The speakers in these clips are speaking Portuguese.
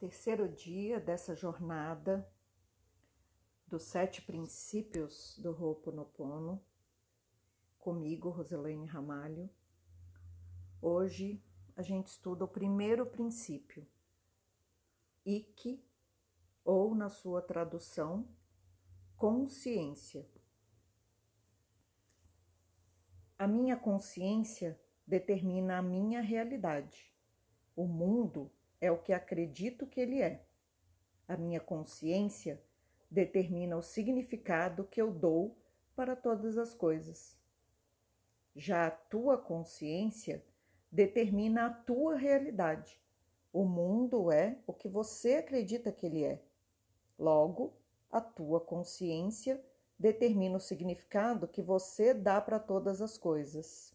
terceiro dia dessa jornada dos sete princípios do Ho'oponopono, comigo, Roselaine Ramalho. Hoje a gente estuda o primeiro princípio, Ike, ou na sua tradução, consciência. A minha consciência determina a minha realidade. O mundo é o que acredito que ele é. A minha consciência determina o significado que eu dou para todas as coisas. Já a tua consciência determina a tua realidade. O mundo é o que você acredita que ele é. Logo, a tua consciência determina o significado que você dá para todas as coisas.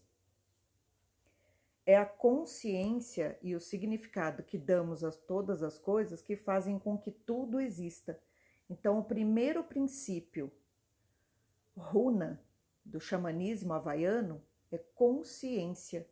É a consciência e o significado que damos a todas as coisas que fazem com que tudo exista. Então, o primeiro princípio, runa, do xamanismo havaiano é consciência.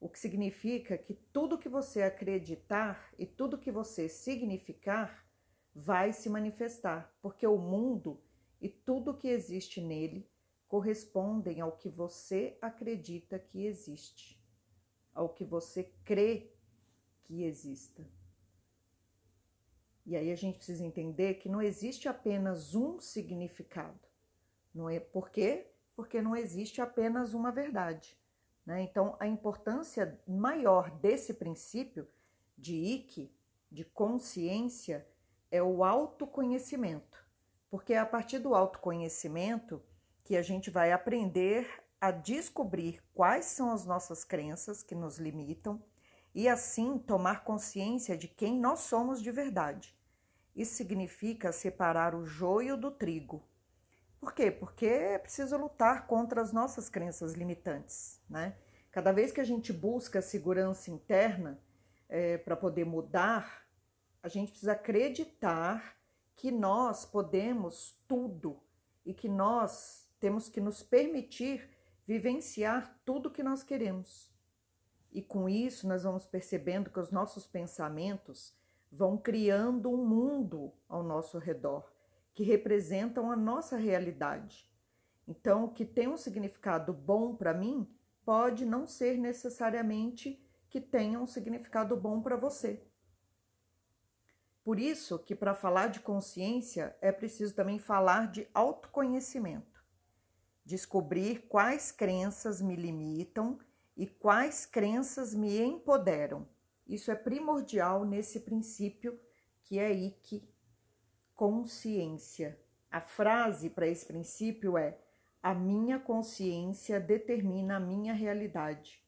O que significa que tudo que você acreditar e tudo que você significar vai se manifestar, porque o mundo e tudo que existe nele correspondem ao que você acredita que existe ao que você crê que exista. E aí a gente precisa entender que não existe apenas um significado. Não é por quê? Porque não existe apenas uma verdade. Né? Então, a importância maior desse princípio de Ike, de consciência, é o autoconhecimento. Porque é a partir do autoconhecimento que a gente vai aprender a descobrir quais são as nossas crenças que nos limitam e assim tomar consciência de quem nós somos de verdade. Isso significa separar o joio do trigo. Por quê? Porque é preciso lutar contra as nossas crenças limitantes, né? Cada vez que a gente busca segurança interna é, para poder mudar, a gente precisa acreditar que nós podemos tudo e que nós temos que nos permitir vivenciar tudo que nós queremos. E com isso nós vamos percebendo que os nossos pensamentos vão criando um mundo ao nosso redor que representam a nossa realidade. Então, o que tem um significado bom para mim pode não ser necessariamente que tenha um significado bom para você. Por isso que para falar de consciência é preciso também falar de autoconhecimento descobrir quais crenças me limitam e quais crenças me empoderam. Isso é primordial nesse princípio que é Ike, consciência. A frase para esse princípio é: a minha consciência determina a minha realidade.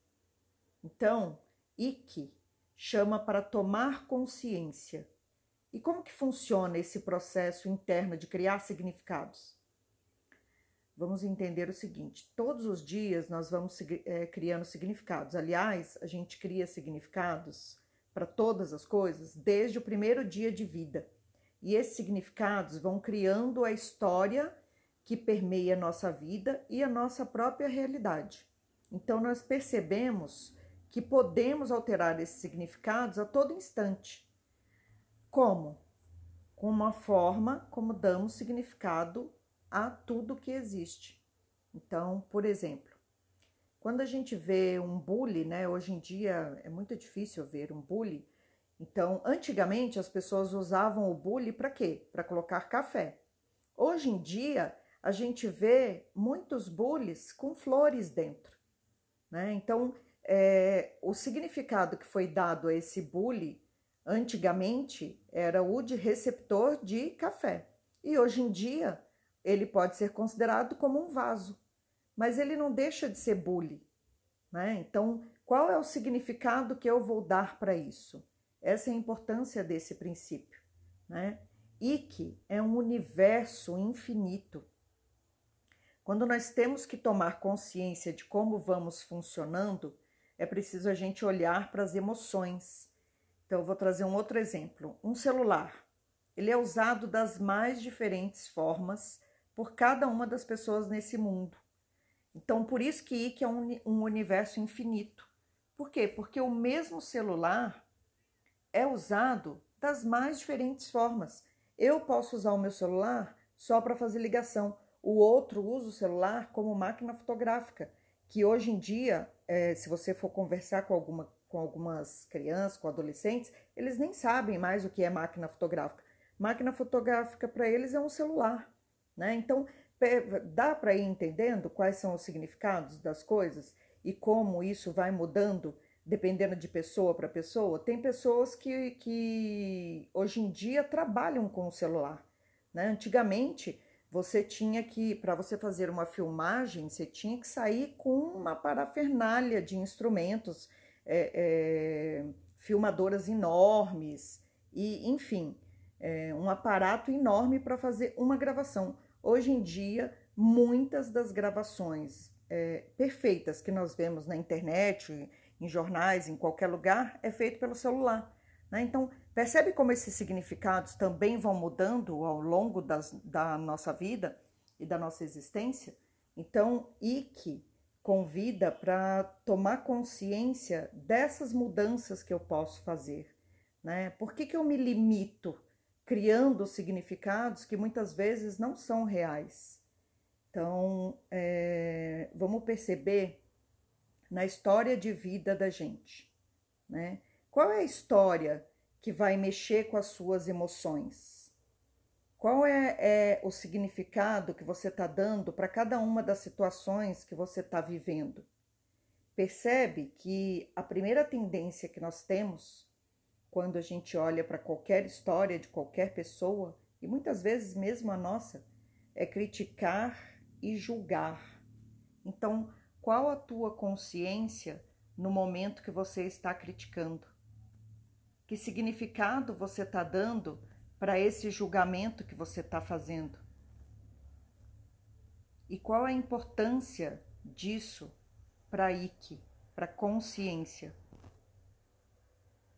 Então, Ike chama para tomar consciência. E como que funciona esse processo interno de criar significados? Vamos entender o seguinte: todos os dias nós vamos é, criando significados. Aliás, a gente cria significados para todas as coisas desde o primeiro dia de vida. E esses significados vão criando a história que permeia a nossa vida e a nossa própria realidade. Então, nós percebemos que podemos alterar esses significados a todo instante. Como? Com uma forma como damos significado a tudo que existe. Então, por exemplo, quando a gente vê um bully, né? Hoje em dia é muito difícil ver um bully. Então, antigamente as pessoas usavam o bully para quê? Para colocar café. Hoje em dia a gente vê muitos bullies com flores dentro, né? Então, é, o significado que foi dado a esse bully antigamente era o de receptor de café. E hoje em dia ele pode ser considerado como um vaso, mas ele não deixa de ser bully. Né? Então, qual é o significado que eu vou dar para isso? Essa é a importância desse princípio. Né? Ike é um universo infinito. Quando nós temos que tomar consciência de como vamos funcionando, é preciso a gente olhar para as emoções. Então, eu vou trazer um outro exemplo. Um celular. Ele é usado das mais diferentes formas por cada uma das pessoas nesse mundo. Então, por isso que Ike é um, um universo infinito. Por quê? Porque o mesmo celular é usado das mais diferentes formas. Eu posso usar o meu celular só para fazer ligação. O outro usa o celular como máquina fotográfica, que hoje em dia, é, se você for conversar com, alguma, com algumas crianças, com adolescentes, eles nem sabem mais o que é máquina fotográfica. Máquina fotográfica para eles é um celular, né? Então, dá para ir entendendo quais são os significados das coisas e como isso vai mudando dependendo de pessoa para pessoa. Tem pessoas que, que hoje em dia trabalham com o celular. Né? Antigamente, você tinha que, para você fazer uma filmagem, você tinha que sair com uma parafernália de instrumentos, é, é, filmadoras enormes, e enfim, é, um aparato enorme para fazer uma gravação. Hoje em dia, muitas das gravações é, perfeitas que nós vemos na internet, em jornais, em qualquer lugar, é feito pelo celular. Né? Então, percebe como esses significados também vão mudando ao longo das, da nossa vida e da nossa existência? Então, Ike convida para tomar consciência dessas mudanças que eu posso fazer. Né? Por que, que eu me limito criando significados que muitas vezes não são reais? Então, é, vamos perceber na história de vida da gente, né? Qual é a história que vai mexer com as suas emoções? Qual é, é o significado que você está dando para cada uma das situações que você está vivendo? Percebe que a primeira tendência que nós temos quando a gente olha para qualquer história de qualquer pessoa, e muitas vezes mesmo a nossa, é criticar e julgar. Então, qual a tua consciência no momento que você está criticando? Que significado você está dando para esse julgamento que você está fazendo? E qual a importância disso para a Ike, para a consciência?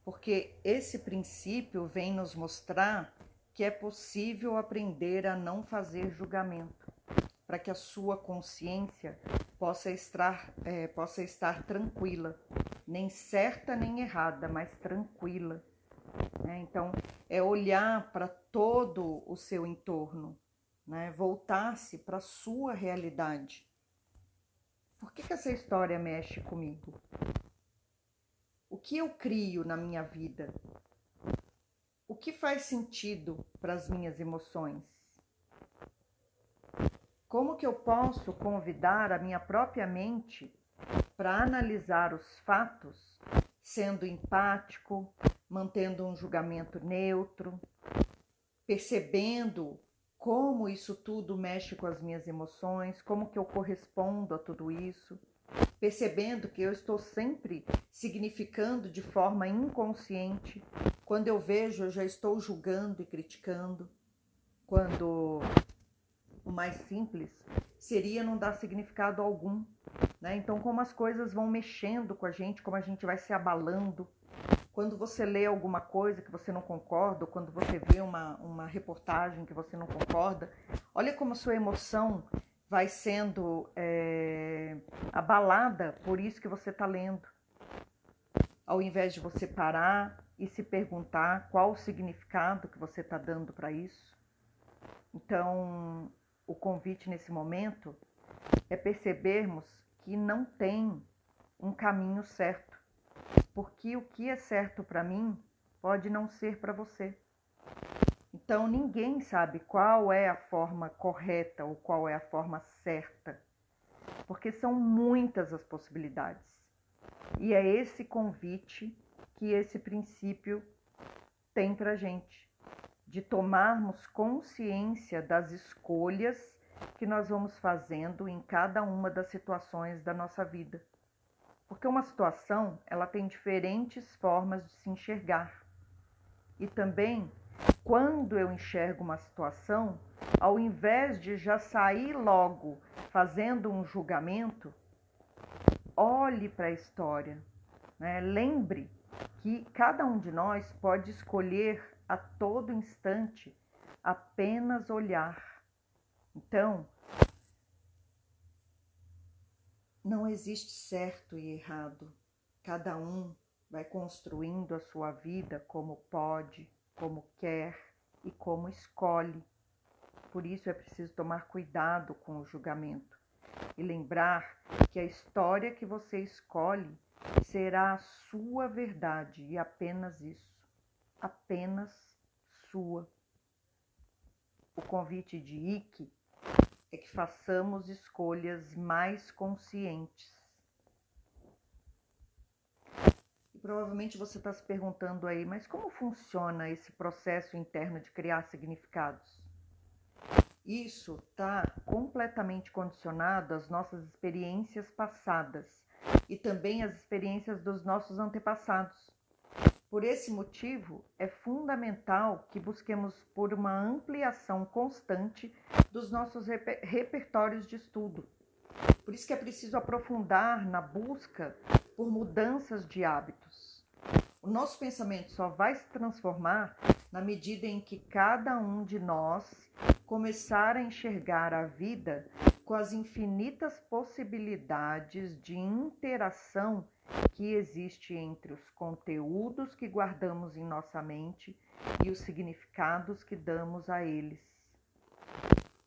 Porque esse princípio vem nos mostrar que é possível aprender a não fazer julgamento, para que a sua consciência possa estar, é, possa estar tranquila, nem certa nem errada, mas tranquila. Né? Então, é olhar para todo o seu entorno, né? voltar-se para a sua realidade. Por que, que essa história mexe comigo? O que eu crio na minha vida? O que faz sentido para as minhas emoções? Como que eu posso convidar a minha própria mente para analisar os fatos, sendo empático, mantendo um julgamento neutro, percebendo como isso tudo mexe com as minhas emoções, como que eu correspondo a tudo isso, percebendo que eu estou sempre significando de forma inconsciente. Quando eu vejo, eu já estou julgando e criticando. Quando o mais simples, seria não dar significado algum. Né? Então, como as coisas vão mexendo com a gente, como a gente vai se abalando. Quando você lê alguma coisa que você não concorda, ou quando você vê uma, uma reportagem que você não concorda, olha como a sua emoção vai sendo é, abalada por isso que você está lendo. Ao invés de você parar e se perguntar qual o significado que você está dando para isso. Então, o convite nesse momento é percebermos que não tem um caminho certo, porque o que é certo para mim pode não ser para você. Então ninguém sabe qual é a forma correta ou qual é a forma certa, porque são muitas as possibilidades. E é esse convite que esse princípio tem para gente de tomarmos consciência das escolhas que nós vamos fazendo em cada uma das situações da nossa vida. Porque uma situação, ela tem diferentes formas de se enxergar. E também, quando eu enxergo uma situação, ao invés de já sair logo fazendo um julgamento, olhe para a história. Né? Lembre que cada um de nós pode escolher a todo instante apenas olhar. Então, não existe certo e errado. Cada um vai construindo a sua vida como pode, como quer e como escolhe. Por isso é preciso tomar cuidado com o julgamento e lembrar que a história que você escolhe será a sua verdade e apenas isso, apenas sua. O convite de Ike é que façamos escolhas mais conscientes. E provavelmente você está se perguntando aí, mas como funciona esse processo interno de criar significados? Isso está completamente condicionado às nossas experiências passadas e também às experiências dos nossos antepassados. Por esse motivo, é fundamental que busquemos por uma ampliação constante dos nossos reper repertórios de estudo. Por isso que é preciso aprofundar na busca por mudanças de hábitos. O nosso pensamento só vai se transformar na medida em que cada um de nós começar a enxergar a vida com as infinitas possibilidades de interação que existe entre os conteúdos que guardamos em nossa mente e os significados que damos a eles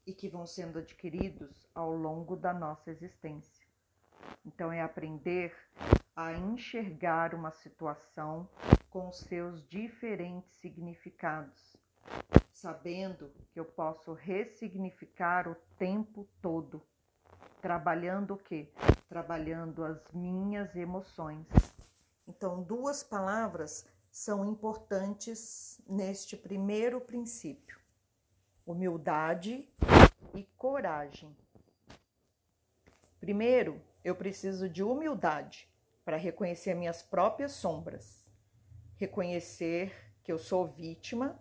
e que vão sendo adquiridos ao longo da nossa existência. Então é aprender a enxergar uma situação com seus diferentes significados sabendo que eu posso ressignificar o tempo todo. Trabalhando o quê? Trabalhando as minhas emoções. Então, duas palavras são importantes neste primeiro princípio: humildade e coragem. Primeiro, eu preciso de humildade para reconhecer minhas próprias sombras, reconhecer que eu sou vítima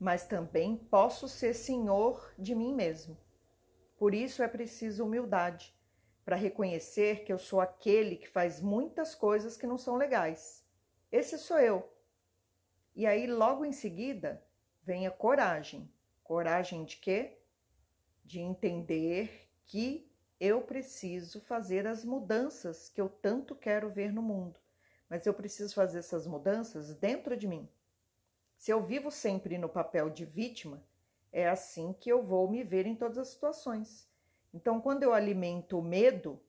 mas também posso ser senhor de mim mesmo. Por isso é preciso humildade, para reconhecer que eu sou aquele que faz muitas coisas que não são legais. Esse sou eu. E aí, logo em seguida, vem a coragem. Coragem de quê? De entender que eu preciso fazer as mudanças que eu tanto quero ver no mundo. Mas eu preciso fazer essas mudanças dentro de mim. Se eu vivo sempre no papel de vítima, é assim que eu vou me ver em todas as situações. Então, quando eu alimento o medo,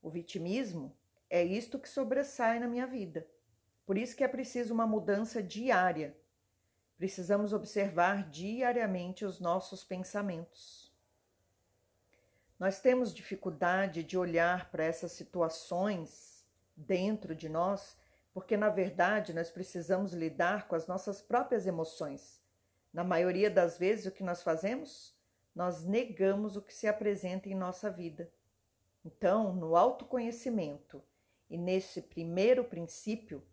o vitimismo, é isto que sobressai na minha vida. Por isso que é preciso uma mudança diária. Precisamos observar diariamente os nossos pensamentos. Nós temos dificuldade de olhar para essas situações dentro de nós porque na verdade nós precisamos lidar com as nossas próprias emoções. Na maioria das vezes, o que nós fazemos? Nós negamos o que se apresenta em nossa vida. Então, no autoconhecimento e nesse primeiro princípio,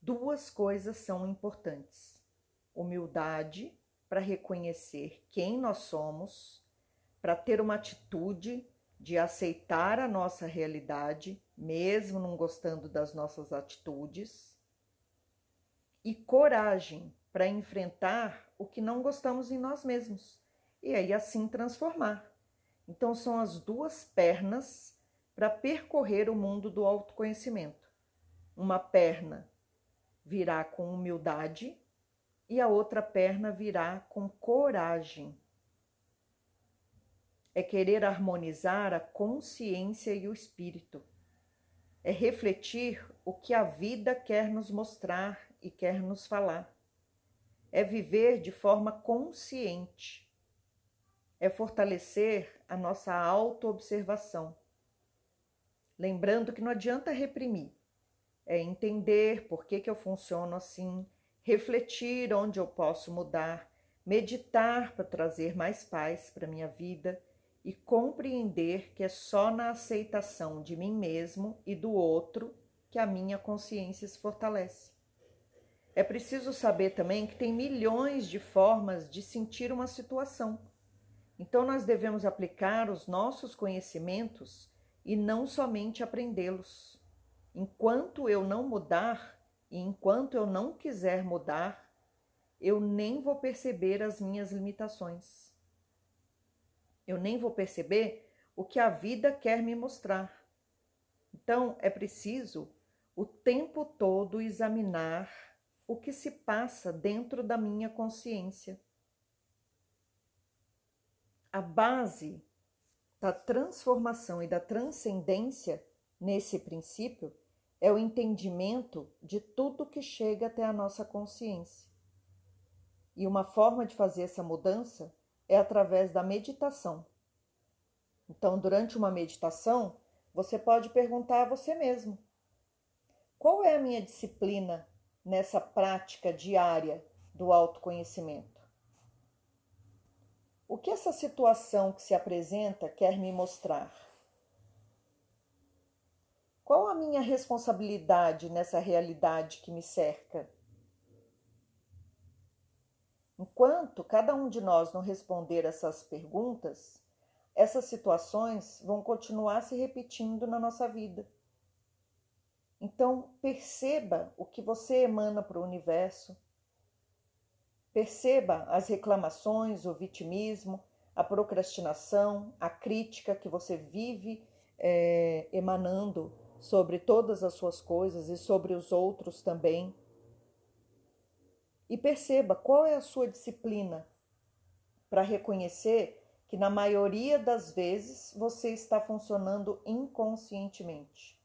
duas coisas são importantes: humildade para reconhecer quem nós somos, para ter uma atitude de aceitar a nossa realidade, mesmo não gostando das nossas atitudes, e coragem para enfrentar o que não gostamos em nós mesmos e aí assim transformar. Então são as duas pernas para percorrer o mundo do autoconhecimento. Uma perna virá com humildade e a outra perna virá com coragem é querer harmonizar a consciência e o espírito. É refletir o que a vida quer nos mostrar e quer nos falar. É viver de forma consciente. É fortalecer a nossa autoobservação. Lembrando que não adianta reprimir, é entender por que, que eu funciono assim, refletir onde eu posso mudar, meditar para trazer mais paz para minha vida e compreender que é só na aceitação de mim mesmo e do outro que a minha consciência se fortalece. É preciso saber também que tem milhões de formas de sentir uma situação. Então nós devemos aplicar os nossos conhecimentos e não somente aprendê-los. Enquanto eu não mudar e enquanto eu não quiser mudar, eu nem vou perceber as minhas limitações eu nem vou perceber o que a vida quer me mostrar. Então, é preciso o tempo todo examinar o que se passa dentro da minha consciência. A base da transformação e da transcendência nesse princípio é o entendimento de tudo que chega até a nossa consciência. E uma forma de fazer essa mudança é através da meditação. Então, durante uma meditação, você pode perguntar a você mesmo: qual é a minha disciplina nessa prática diária do autoconhecimento? O que essa situação que se apresenta quer me mostrar? Qual a minha responsabilidade nessa realidade que me cerca? Enquanto cada um de nós não responder essas perguntas, essas situações vão continuar se repetindo na nossa vida. Então, perceba o que você emana para o universo. Perceba as reclamações, o vitimismo, a procrastinação, a crítica que você vive é, emanando sobre todas as suas coisas e sobre os outros também. E perceba qual é a sua disciplina para reconhecer que, na maioria das vezes, você está funcionando inconscientemente.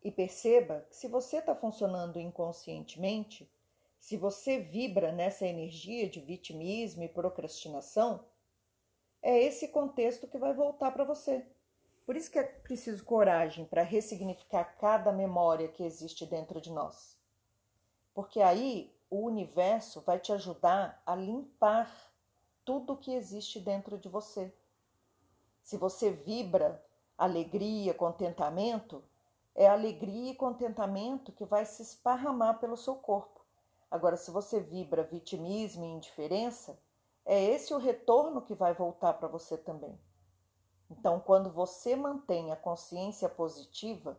E perceba que, se você está funcionando inconscientemente, se você vibra nessa energia de vitimismo e procrastinação, é esse contexto que vai voltar para você. Por isso que é preciso coragem para ressignificar cada memória que existe dentro de nós porque aí o universo vai te ajudar a limpar tudo que existe dentro de você. Se você vibra alegria, contentamento, é alegria e contentamento que vai se esparramar pelo seu corpo. Agora, se você vibra vitimismo e indiferença, é esse o retorno que vai voltar para você também. Então, quando você mantém a consciência positiva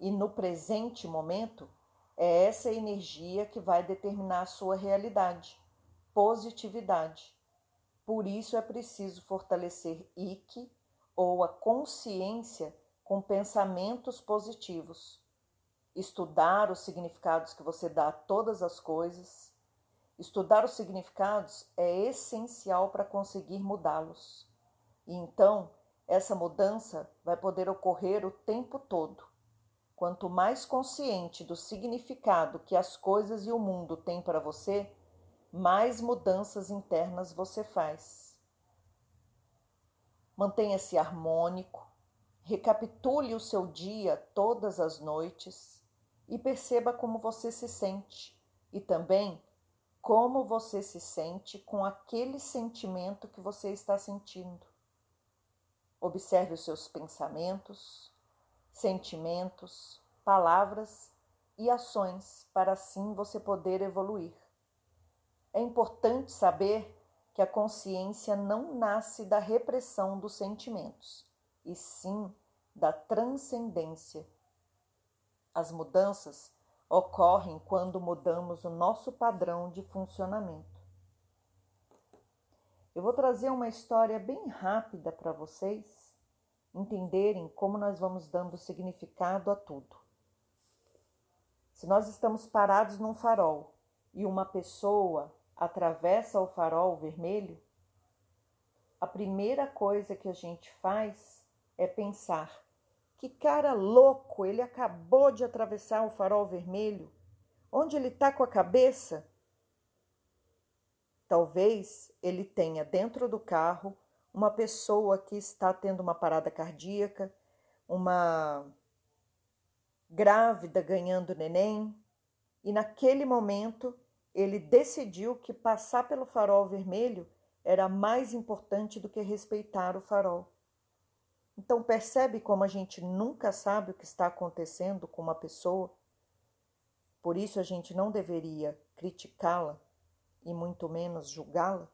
e no presente momento, é essa energia que vai determinar a sua realidade, positividade. Por isso é preciso fortalecer Ike ou a consciência com pensamentos positivos. Estudar os significados que você dá a todas as coisas. Estudar os significados é essencial para conseguir mudá-los. E então, essa mudança vai poder ocorrer o tempo todo Quanto mais consciente do significado que as coisas e o mundo têm para você, mais mudanças internas você faz. Mantenha-se harmônico, recapitule o seu dia todas as noites e perceba como você se sente e também como você se sente com aquele sentimento que você está sentindo. Observe os seus pensamentos, sentimentos, palavras e ações para assim você poder evoluir. É importante saber que a consciência não nasce da repressão dos sentimentos, e sim da transcendência. As mudanças ocorrem quando mudamos o nosso padrão de funcionamento. Eu vou trazer uma história bem rápida para vocês entenderem como nós vamos dando significado a tudo. Se nós estamos parados num farol e uma pessoa atravessa o farol vermelho, a primeira coisa que a gente faz é pensar: que cara louco, ele acabou de atravessar o farol vermelho. Onde ele está com a cabeça? Talvez ele tenha dentro do carro uma pessoa que está tendo uma parada cardíaca, uma grávida ganhando neném, e naquele momento ele decidiu que passar pelo farol vermelho era mais importante do que respeitar o farol. Então percebe como a gente nunca sabe o que está acontecendo com uma pessoa? Por isso a gente não deveria criticá-la e muito menos julgá-la?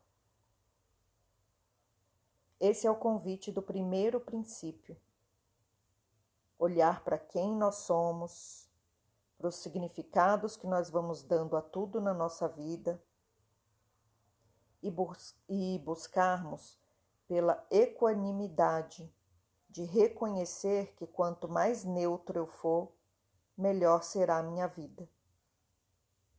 Esse é o convite do primeiro princípio. Olhar para quem nós somos, para os significados que nós vamos dando a tudo na nossa vida e, bus e buscarmos pela equanimidade de reconhecer que quanto mais neutro eu for, melhor será a minha vida.